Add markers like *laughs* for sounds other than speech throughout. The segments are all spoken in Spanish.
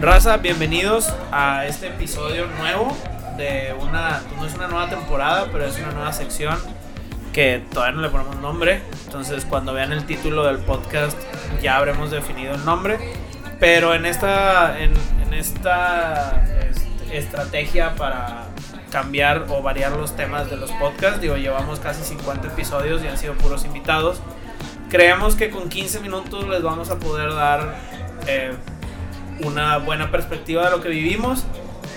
Raza, bienvenidos a este episodio nuevo de una, no es una nueva temporada, pero es una nueva sección que todavía no le ponemos nombre. Entonces, cuando vean el título del podcast, ya habremos definido el nombre. Pero en esta, en, esta este, estrategia para cambiar o variar los temas de los podcasts, digo, llevamos casi 50 episodios y han sido puros invitados. Creemos que con 15 minutos les vamos a poder dar eh, una buena perspectiva de lo que vivimos,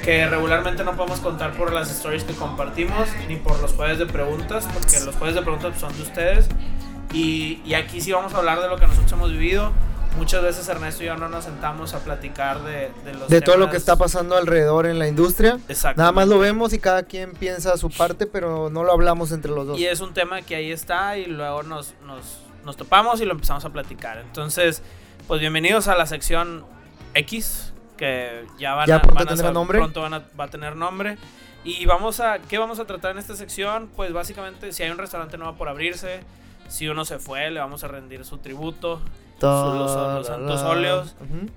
que regularmente no podemos contar por las stories que compartimos, ni por los jueves de preguntas, porque los jueves de preguntas son de ustedes. Y, y aquí sí vamos a hablar de lo que nosotros hemos vivido. Muchas veces Ernesto y yo no nos sentamos a platicar de, de los de todo lo temas- que está pasando alrededor en la industria. Exacto. Nada más lo vemos y cada quien piensa su parte, pero no lo hablamos entre los dos. Y es un tema que ahí está y luego nos, nos, nos topamos y lo empezamos a platicar. Entonces, pues bienvenidos a la sección X, que ya van Ya a, van a nombre. pronto van a- va a tener nombre. Y vamos a, ¿qué vamos a tratar en esta sección? Pues básicamente si hay un restaurante nuevo por abrirse, si uno se fue, le vamos a rendir su tributo. Los- los santos óleos.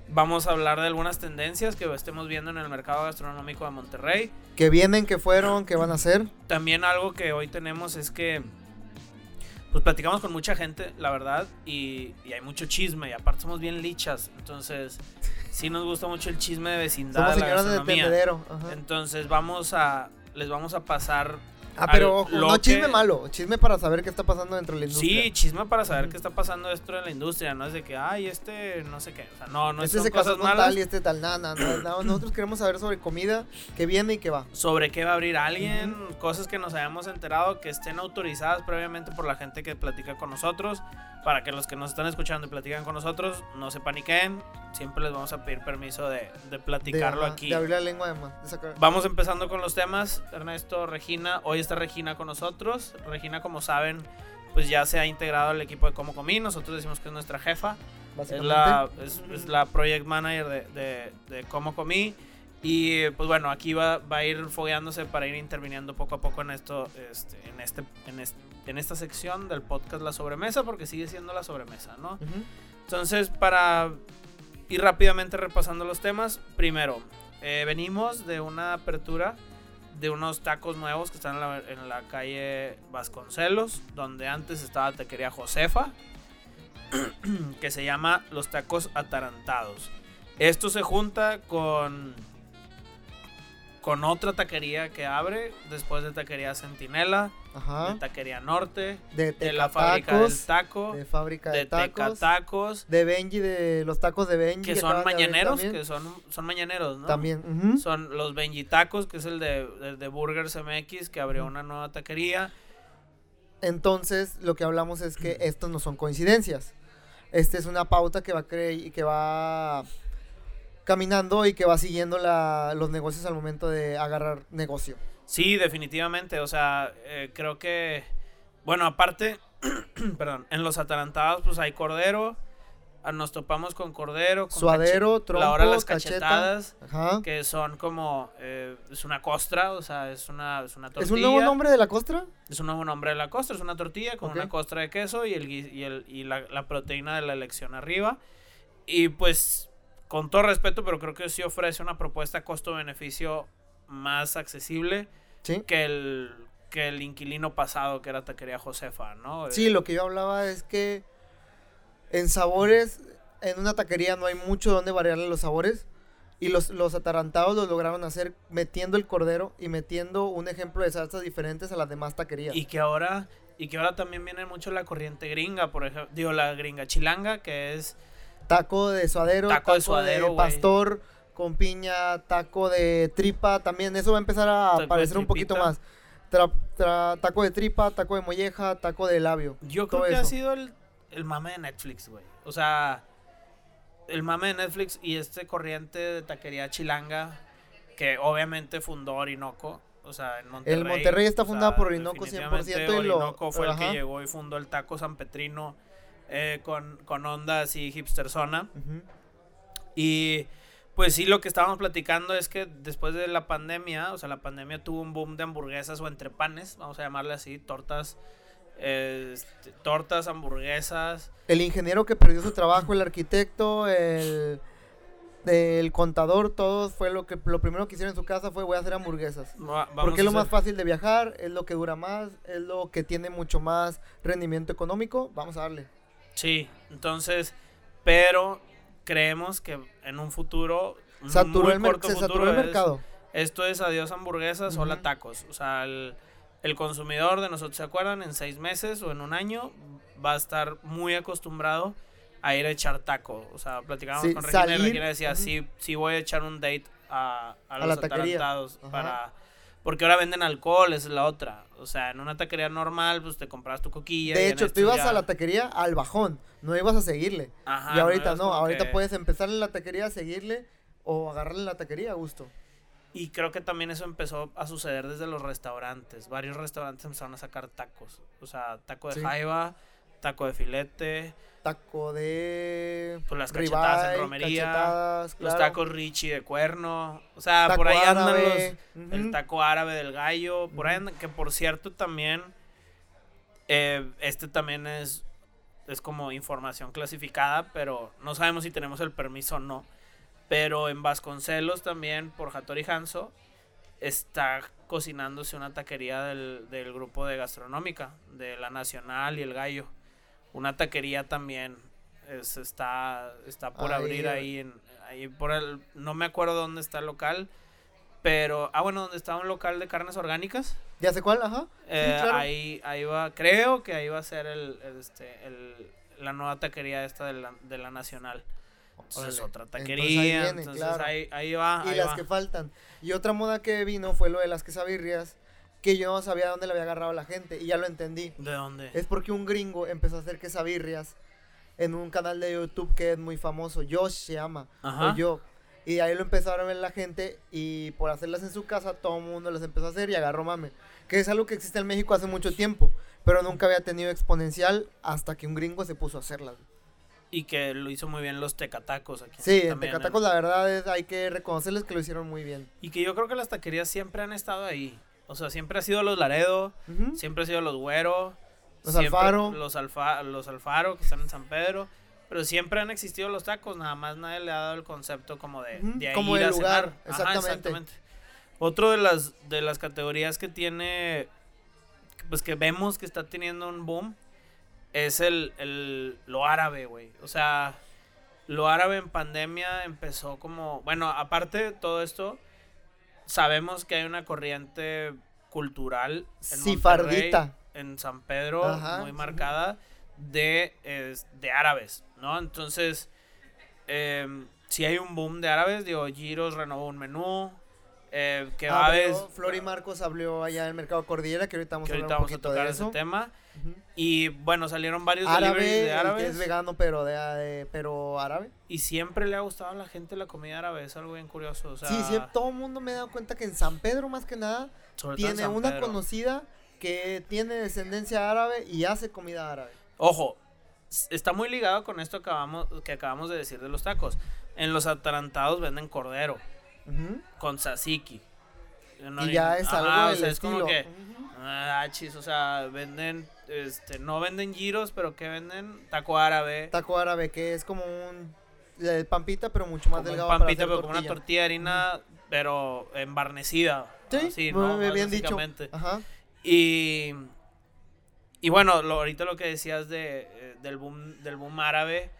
Vamos a hablar de algunas tendencias que estemos viendo en el mercado gastronómico de Monterrey. Que vienen, que fueron, que van a ser. También algo que hoy tenemos es que pues platicamos con mucha gente, la verdad, y, y hay mucho chisme, y aparte somos bien lichas, entonces sí nos gusta mucho el chisme de vecindad, Somos de señoras de tendedero. ajá. Entonces vamos a, les vamos a pasar... Ah, pero ojo, no chisme que- malo, chisme para saber qué está pasando dentro de la industria. Sí, chisme para saber qué está pasando esto en la industria, no es de que, ay, este, no sé qué, o sea, no, no este son se casó cosas con malas. tal y este tal. Nada, nada, nada. Nosotros queremos saber sobre comida que viene y que va. sobre qué va a abrir alguien, cosas que nos hayamos enterado que estén autorizadas previamente por la gente que platica con nosotros, para que los que nos están escuchando y platican con nosotros no se paniquen, siempre les vamos a pedir permiso de, de platicarlo aquí. de abrir la lengua de más. de sacar- Vamos empezando con los temas, Ernesto, Regina, hoy está Regina con nosotros, Regina como saben pues ya se ha integrado al equipo de Como Comí, nosotros decimos que es nuestra jefa, es la, es, es la project manager de, de, de Cómo Comí. Y pues bueno, aquí va, va a ir fogueándose para ir interviniendo poco a poco en esto, este, en este, en este, en esta sección del podcast La Sobremesa, porque sigue siendo la sobremesa, ¿no? Entonces, para ir rápidamente repasando los temas, primero, eh, venimos de una apertura de unos tacos nuevos que están en la, en la calle Vasconcelos, donde antes estaba Taquería Josefa, *clears throat* que se llama Los Tacos Atarantados. Esto se junta con con otra taquería que abre después de Taquería Centinela, Ajá. de Taquería Norte, De, de la fábrica del Tecatacos, taco, de fábrica de, tacos. Tacos, De Benji, de los tacos de Benji. que son mañaneros, que son, son mañaneros, ¿no? También. Son los Benji Tacos, que es el de, el de Burgers MX, que abrió una nueva taquería. Entonces, lo que hablamos es que estos no son coincidencias. Esta es una pauta que va, cre- que va caminando y que va siguiendo la- los negocios al momento de agarrar negocio. Sí, definitivamente, o sea, eh, creo que, bueno, aparte, *clears throat* perdón, en los atarantados pues hay cordero, ah, nos topamos con cordero, con Suadero, cache- la hora de trompo, las cacheta. cachetadas, Ajá. que son como, eh, es una costra, o sea, es una, es una tortilla. ¿Es un nuevo nombre de la costra? Es un nuevo nombre de la costra, es una tortilla con Ok. una costra de queso y, el, y, el, y la, la proteína de la elección arriba. Y pues, con todo respeto, pero creo que sí ofrece una propuesta costo-beneficio más accesible Sí. que el, que el inquilino pasado, que era Taquería Josefa, ¿no? Sí, lo que yo hablaba es que en sabores, en una taquería no hay mucho donde variarle los sabores. Y los, los atarantados los lograron hacer metiendo el cordero y metiendo un ejemplo de salsas diferentes a las demás taquerías. Y que ahora... Y que ahora también viene mucho la corriente gringa, por ejemplo, digo, la gringa chilanga, que es Taco de suadero, Taco de suadero, pastor con piña, taco de tripa, también eso va a empezar a Taco aparecer un poquito más. Tra- tra- taco de tripa, taco de molleja, taco de labio. Yo creo que ha sido el, el mame de Netflix, güey. O sea, el mame de Netflix y este corriente de taquería chilanga que obviamente fundó Orinoco. O sea, en Monterrey. Monterrey está o fundado sea, por Orinoco definitivamente 100% y lo- Orinoco fue el que llegó y fundó el taco San Petrino eh, con, con onda así hipster zona. Y pues sí, lo que estábamos platicando es que después de la pandemia, o sea, la pandemia tuvo un boom de hamburguesas o entrepanes, vamos a llamarle así, tortas, eh, este, tortas, hamburguesas. El ingeniero que perdió su trabajo, el arquitecto, el, el contador, todos fue lo que lo primero que hicieron en su casa fue voy a hacer hamburguesas. Va- Porque es lo hacer- más fácil de viajar, es lo que dura más, es lo que tiene mucho más rendimiento económico. Vamos a darle. Sí, entonces, pero creemos que en un futuro, un Saturó muy el corto se futuro, saturó el es- mercado. esto es adiós hamburguesas, hola Ujú. tacos. O sea, el, el consumidor de nosotros, ¿se acuerdan? En seis meses o en un año va a estar muy acostumbrado a ir a echar taco. O sea, platicábamos Sí, con Regina y salir, Regina decía, ujú. sí, sí voy a echar un date a, a los atarantados para... Porque ahora venden alcohol, esa es la otra. O sea, en una taquería normal, pues te compras tu coquilla. De en hecho, tú ibas ya- a la taquería al bajón, no ibas a seguirle. Ajá, y ahorita no, como ahorita que- puedes empezar en la taquería, seguirle o agarrarle la taquería a gusto. Y creo que también eso empezó a suceder desde los restaurantes. Varios restaurantes empezaron a sacar tacos. O sea, taco de Sí. jaiba, taco de filete, Taco de Pues las cachetadas en romería, cachetadas, los tacos Richie de cuerno. O sea, Taco por ahí andan los. El taco árabe del gallo. Por ahí andan- que por cierto también. eh, este también es. Es como información clasificada, pero no sabemos si tenemos el permiso o no. Pero en Vasconcelos también, por Hattori Hanzo, está cocinándose una taquería del, del grupo de gastronómica, de la Nacional y el Gallo. Una taquería también es- está, está por Ahí, abrir ahí, en, ahí por el, no me acuerdo dónde está el local, pero, ah bueno, donde está un local de carnes orgánicas, ¿Ya sé cuál? Ajá. Sí, eh, claro. ahí, ahí va, creo que ahí va a ser el, este, el, la nueva taquería esta de la, de la Nacional. Entonces Órale. otra Entonces, ahí taquería, viene, entonces claro. ahí, ahí va, y ahí las va. que faltan. Y otra moda que vino fue lo de las quesabirrias, que yo no sabía dónde le había agarrado la gente, y ya lo entendí. ¿De dónde? Es porque un gringo empezó a hacer quesabirrias en un canal de YouTube que es muy famoso, Josh se llama, Ajá. o yo. Y ahí lo empezaron a ver la gente y por hacerlas en su casa todo el mundo las empezó a hacer y agarró mame. Que es algo que existe en México hace mucho tiempo, pero nunca había tenido exponencial hasta que un gringo se puso a hacerlas. Y que lo hizo muy bien los tecatacos aquí. Sí, en también, Tecatacos la verdad es hay que reconocerles que lo hicieron muy bien. Y que yo creo que las taquerías siempre han estado ahí. O sea, siempre ha sido los Laredo, siempre ha sido los Güero. Los siempre- Alfaro. Los, alfa, los Alfaro, que están en San Pedro. Pero siempre han existido los tacos, nada más nadie le ha dado el concepto como de, Ujú, de ahí como ir el a lugar, cenar. Ajá, exactamente. Otro de las, de las categorías que tiene, pues que vemos que está teniendo un boom, es el, el lo árabe, güey. O sea, lo árabe en pandemia empezó como, bueno, aparte de todo esto, sabemos que hay una corriente cultural en en San Pedro, Ajá, muy sí. marcada, de, de árabes, ¿no? Entonces, em, si hay un boom de árabes, digo, Giros renovó un menú, eh, que Abrió- Flor y Marcos abrió allá en el mercado Cordillera, que ahorita vamos que a hablar ahorita un vamos a tocar de ese eso. tema. Ujú. Y bueno, salieron varios Árabe, de que árabes. es vegano, pero de, de- pero árabe. Y siempre le ha gustado a la gente la comida árabe, es algo bien curioso. O sea, sí, sí, todo el mundo me ha dado cuenta que en San Pedro, más que nada, tiene una Pedro. conocida que tiene descendencia árabe y hace comida árabe. Ojo, está muy ligado con esto que acabamos, que acabamos de decir de los tacos. En los atarantados venden cordero Con tzatziki. No, y ya es ajá, algo o del sea, es como que, ah, chis, o sea, venden, este, no venden giros, pero que venden taco árabe. Taco árabe, que es como un el pampita, pero mucho más como un delgado pampita, para pero hacer como una tortilla. tortilla de harina, pero embarnecida. Sí, así, ¿no? bien dicho. Básicamente. Ajá. Y, y bueno, lo, ahorita lo que decías de, eh, del, boom, del boom árabe,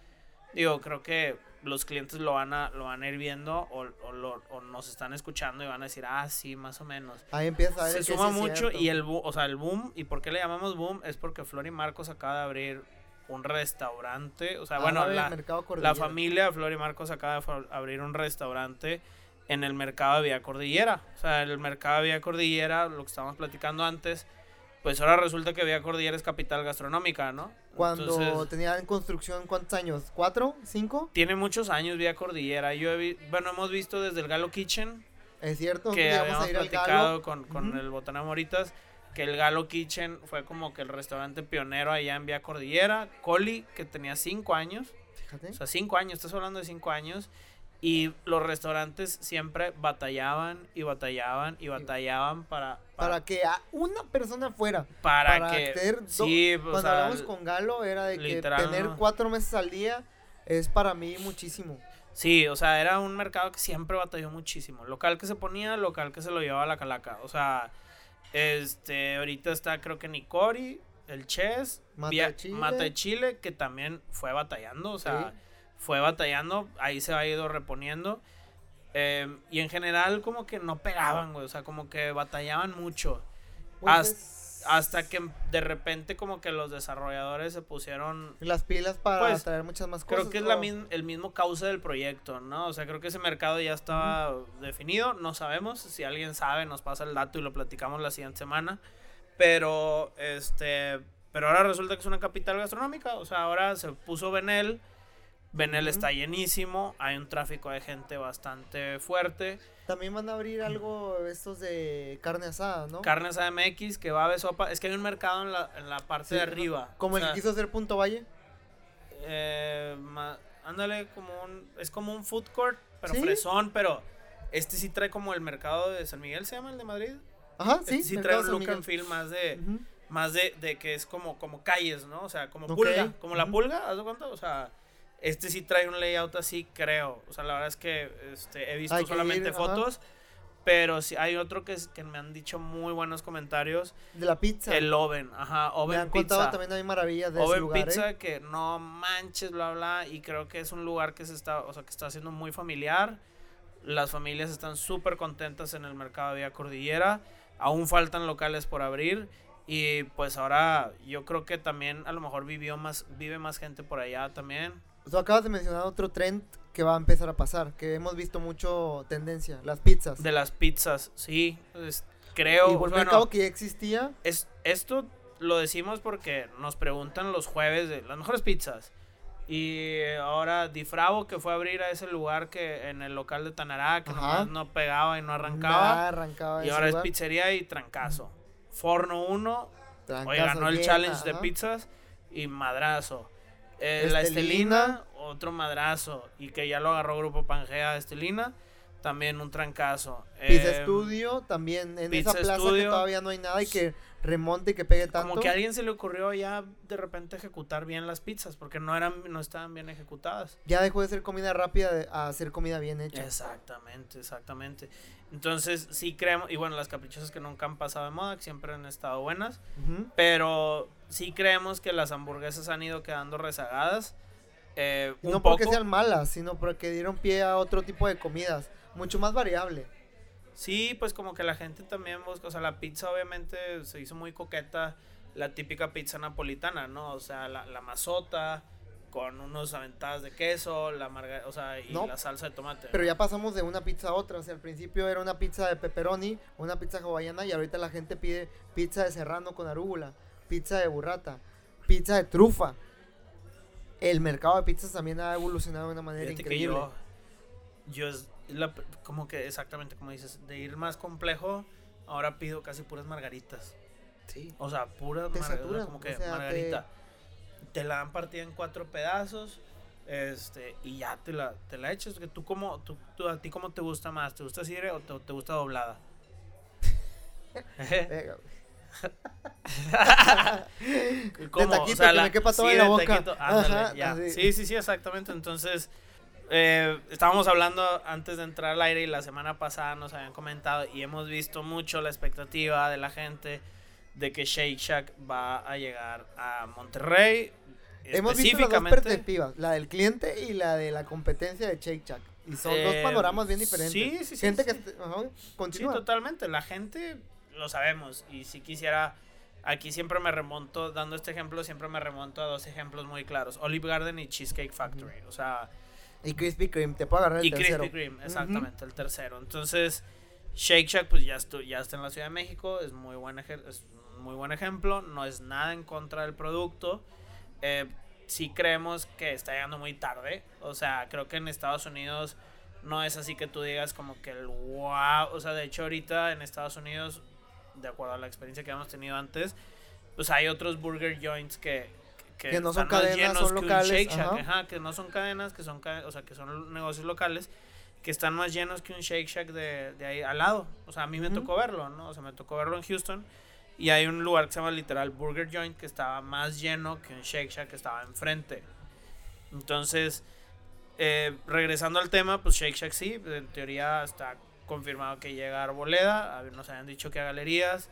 digo, creo que los clientes lo van a, lo van a ir viendo o, o, lo- o nos están escuchando y van a decir, ah, sí, más o menos. Ahí empieza Se suma mucho y el, o sea, el boom, ¿y por qué le llamamos boom? Es porque Flor y Marcos acaba de abrir un restaurante, o sea, bueno, Árabe, la, la familia de Flor y Marcos acaba de abrir un restaurante en el mercado de Vía Cordillera. O sea, el mercado de Vía Cordillera, lo que estábamos platicando antes, pues ahora resulta que Vía Cordillera es capital gastronómica, ¿no? Cuando Entonces, tenía en construcción, ¿cuántos años? ¿Cuatro? ¿Cinco? tiene muchos años Vía Cordillera. Yo he bueno, hemos visto desde el Galo Kitchen, Es cierto, que habíamos a ir platicado con, con Ujú. el Botana Moritas, que el Galo Kitchen fue como que el restaurante pionero allá en Vía Cordillera. Coli, que tenía cinco años. Fíjate. O sea, cinco años, estás hablando de cinco años. Y los restaurantes siempre batallaban y batallaban y batallaban para, para para, que a una persona fuera. para para que... sí, Cuando sea, hablamos con Galo era de que tener cuatro meses al día es para mí muchísimo. Sí, o sea, era un mercado que siempre batalló muchísimo. Local que se ponía, local que se lo llevaba a la calaca. O sea, este, ahorita está creo que Nicori, el Chess, Chile. Mata de Chile, que también fue batallando, o sea, Sí. Fue batallando, ahí se ha ido reponiendo. Eh, y en general como que no pegaban, güey, o sea, como que batallaban mucho. Pues Hasta- es- Hasta que de repente como que los desarrolladores se pusieron las pilas para Pues, traer muchas más cosas. Creo que es la ¿no? misma, el mismo causa del proyecto, ¿no? O sea, creo que ese mercado ya estaba definido, no sabemos, si alguien sabe nos pasa el dato y lo platicamos la siguiente semana, pero este, pero ahora resulta que es una capital gastronómica, o sea, ahora se puso Benel, Benel Ujú. está llenísimo, hay un tráfico de gente bastante fuerte, También van a abrir algo estos de carne asada, ¿no? carnes AMX, kebab, sopa, es que hay un mercado en la, en la parte Sí, de arriba. Como o el que quiso hacer Punto Valle. Eh, ma- ándale, como un, es como un food court, pero Sí. fresón, pero este sí trae como el mercado de San Miguel, ¿se llama el de Madrid? Ajá, sí. Este sí trae un look and feel más de, más de, de que es como, como calles, ¿no? O sea, como pulga, como la pulga, ¿haz de cuenta? O sea, este sí trae un layout así, creo. O sea, la verdad es que este, he visto Hay solamente ir, ajá. fotos, pero sí hay otro que, es, que me han dicho muy buenos comentarios, De la pizza. el Oven, ajá, Me Oven han contado Pizza. también hay maravillas de ese Oven lugar, Pizza ¿eh? que no manches, bla bla, y creo que es un lugar que se está, o sea, que está haciendo muy familiar. Las familias están súper contentas en el mercado de Vía Cordillera. Aún faltan locales por abrir y pues ahora yo creo que también a lo mejor vivió más vive más gente por allá también. Tú acabas de mencionar otro trend que va a empezar a pasar, que hemos visto mucho tendencia, las pizzas. De las pizzas, sí, es- creo, y bueno, mercado que ya existía, es, esto lo decimos porque nos preguntan los jueves de las mejores pizzas. Y ahora Difravo que fue a abrir a ese lugar que en el local de Tanará que nomás no pegaba y no arrancaba. arrancaba Y ahora es lugar. pizzería y trancazo. Forno 1, hoy ganó el challenge de ajá. pizzas y madrazo. Eh, la Estelina. Otro madrazo. Y que ya lo agarró Grupo Pangea Estelina, también un trancazo. Pizza Eh, Studio también en Pizza esa plaza que todavía no hay nada y que remonte y que pegue tanto. Como que a alguien se le ocurrió ya de repente ejecutar bien las pizzas, porque no eran, no estaban bien ejecutadas. Ya dejó de ser comida rápida de- a ser comida bien hecha. Exactamente, exactamente. Entonces, sí creemos, y bueno, las caprichosas que nunca han pasado de moda, que siempre han estado buenas, pero sí creemos que las hamburguesas han ido quedando rezagadas. eh, un no poco. porque sean malas, sino porque dieron pie a otro tipo de comidas, mucho más variable. Sí, pues como que la gente también busca, o sea, la pizza obviamente se hizo muy coqueta, la típica pizza napolitana, ¿no? O sea, la, la mazota con unos aventadas de queso, la marga, o sea, y No, la salsa de tomate. Pero ya pasamos de una pizza a otra. O sea, al principio era una pizza de pepperoni, una pizza hawaiana y ahorita la gente pide pizza de serrano con arúgula, pizza de burrata, pizza de trufa. El mercado de pizzas también ha evolucionado de una manera Fíjate que increíble. yo, yo es la- como que exactamente como dices, de ir más complejo, ahora pido casi puras margaritas. Sí. O sea, puras Te margaritas, como o que sea, te- margarita. Te... la dan partida en cuatro pedazos. Este, y ya te la, te la echas. Que tú como, tú, tú- a ti cómo te gusta más, ¿te gusta así o te, te gusta doblada? *laughs* *laughs* ¿Cómo? taquito, que me quepa sí, la de boca. taquito, ándale, Ajá, ya. Sí, sí, sí, exactamente. Entonces, eh, estábamos hablando antes de entrar al aire y la semana pasada nos habían comentado y hemos visto mucho la expectativa de la gente de que Shake Shack va a llegar a Monterrey. Hemos visto las dos perspectivas, la del cliente y la de la competencia de Shake Shack. Y son dos Eh, panoramas bien diferentes. sí, sí, sí, Gente sí. que... ajá, Sí, continúa. totalmente. La gente lo sabemos. Y si quisiera. Aquí siempre me remonto, dando este ejemplo, siempre me remonto a dos ejemplos muy claros: Olive Garden y Cheesecake Factory. O sea, y Krispy Kreme, te puedo agarrar el y tercero. Krispy Kreme, exactamente, el tercero. Entonces, Shake Shack, pues ya, ya está en la Ciudad de México, es muy buen, es muy buen ejemplo, no es nada en contra del producto. Eh, sí creemos que está llegando muy tarde, o sea, creo que en Estados Unidos no es así que tú digas como que el wow, o sea, de hecho ahorita en Estados Unidos, de acuerdo a la experiencia que hemos tenido antes, pues hay otros burger joints que... Que no son cadenas, son que locales, Shake Shack, ajá. ajá, que no son cadenas, que son, o sea, que son negocios locales que están más llenos que un Shake Shack de, de ahí al lado. O sea, a mí me Ujú. tocó verlo, ¿no? O sea, me tocó verlo en Houston. Y hay un lugar que se llama literal Burger Joint que estaba más lleno que un Shake Shack que estaba enfrente. Entonces, eh, regresando al tema, pues Shake Shack sí, en teoría está confirmado que llega a Arboleda, nos habían dicho que a Galerías,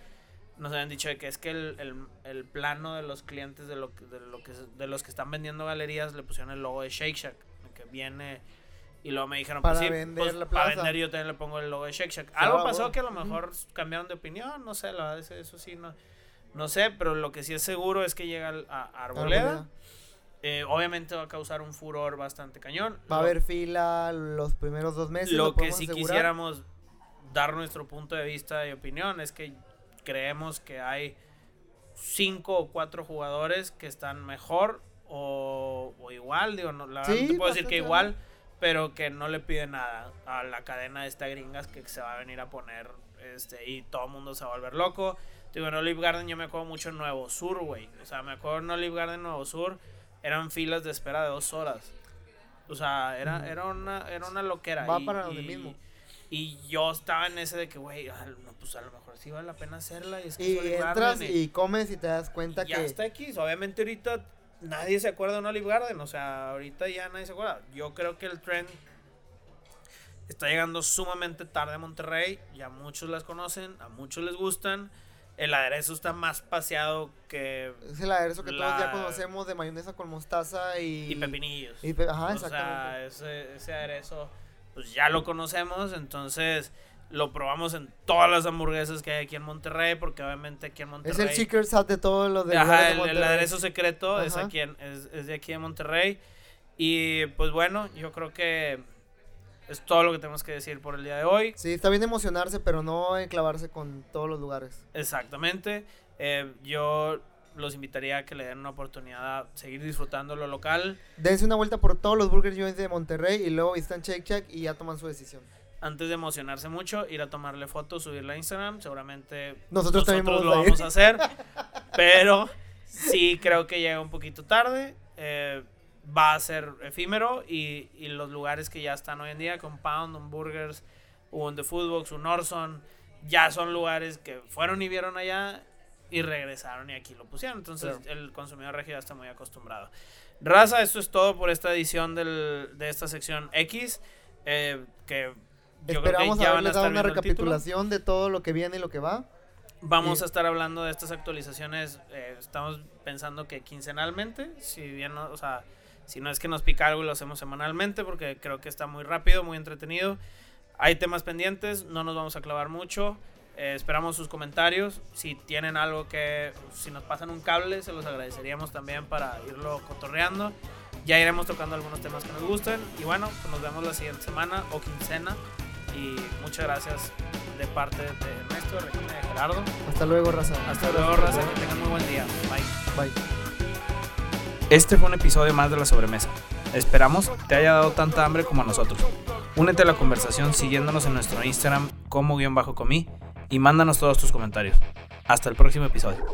nos habían dicho de que es que el, el- el plano de los clientes de, lo, que- de, lo que, de los que están vendiendo Galerías le pusieron el logo de Shake Shack, que viene... Y luego me dijeron, Para pues sí, vender pues, la para vender yo también le pongo el logo de Shake Shack. Algo pasó que a lo mejor cambiaron de opinión, no sé, la verdad, eso, eso sí, no, no sé, pero lo que sí es seguro es que llega a, Arboleda. Arboleda. Eh, obviamente va a causar un furor bastante cañón. Va a haber fila los primeros dos meses. Lo que asegurar. quisiéramos dar nuestro punto de vista y opinión es que creemos que hay cinco o cuatro jugadores que están mejor o, o igual, digo, no, la verdad Sí, te puedo decir que igual, pero que no le piden nada a la cadena de esta gringas que se va a venir a poner este y todo el mundo se va a volver loco. Digo, en Olive Garden yo me acuerdo mucho en Nuevo Sur, güey. O sea, me acuerdo en Olive Garden Nuevo Sur eran filas de espera de dos horas. O sea, era, era, una, era una loquera. Va y, para donde y- mismo. Y yo estaba en ese de que, güey, no, pues a lo mejor sí vale la pena hacerla. Y, es que Y entras Garden y comes y te das cuenta ya que. está X. Obviamente ahorita nadie se acuerda de un Olive Garden. O sea, ahorita ya nadie se acuerda. Yo creo que el trend está llegando sumamente tarde a Monterrey. Ya muchos las conocen, a muchos les gustan. El aderezo está más paseado que... Es el aderezo que todos ya La- conocemos de mayonesa con mostaza y. Y pepinillos. y pe- ajá, o exactamente. sea, ese, ese aderezo, pues ya lo conocemos, entonces lo probamos en todas las hamburguesas que hay aquí en Monterrey, porque obviamente aquí en Monterrey... es el secret sauce de todo lo de. Ajá, lugares de el, el aderezo secreto es, aquí en- es, es de aquí en Monterrey. Y pues bueno, yo creo que es todo lo que tenemos que decir por el día de hoy. Sí, está bien emocionarse, pero no enclavarse con todos los lugares. Exactamente. Eh, yo los invitaría a que le den una oportunidad a seguir disfrutando lo local. Dense una vuelta por todos los Burger Joints de Monterrey y luego visitan Shake Shack y ya toman su decisión. Antes de emocionarse mucho, ir a tomarle fotos, subirla a Instagram. Seguramente Nosotros también vamos lo a vamos a hacer. *laughs* pero sí creo que llega un poquito tarde. eh, va a ser efímero y, y los lugares que ya están hoy en día, Compound, un Burgers, un The Foodbox, un Orson, ya son lugares que fueron y vieron allá y regresaron y aquí lo pusieron. Entonces el consumidor regio ya está muy acostumbrado. Raza, esto es todo por esta edición del- de esta sección X. eh, que yo creo Esperamos que ya van a estar una recapitulación de todo lo que viene y lo que va. Vamos Y- a estar hablando de estas actualizaciones. eh, estamos pensando que quincenalmente, si bien, no, o sea, si no es que nos pica algo y lo hacemos semanalmente, porque creo que está muy rápido, muy entretenido. Hay temas pendientes, no nos vamos a clavar mucho. Eh, esperamos sus comentarios. Si tienen algo que, si nos pasan un cable, se los agradeceríamos también para irlo cotorreando. Ya iremos tocando algunos temas que nos gusten. Y bueno, pues nos vemos la siguiente semana o quincena. Y muchas gracias de parte de Ernesto, de Regina y de Gerardo. Hasta luego, raza. Hasta Muchas luego, raza. Que tengan muy buen día. Bye. Bye. Este fue un episodio más de La Sobremesa. Esperamos te haya dado tanta hambre como a nosotros. Únete a la conversación siguiéndonos en nuestro Instagram como guion bajo comí y mándanos todos tus comentarios. Hasta el próximo episodio.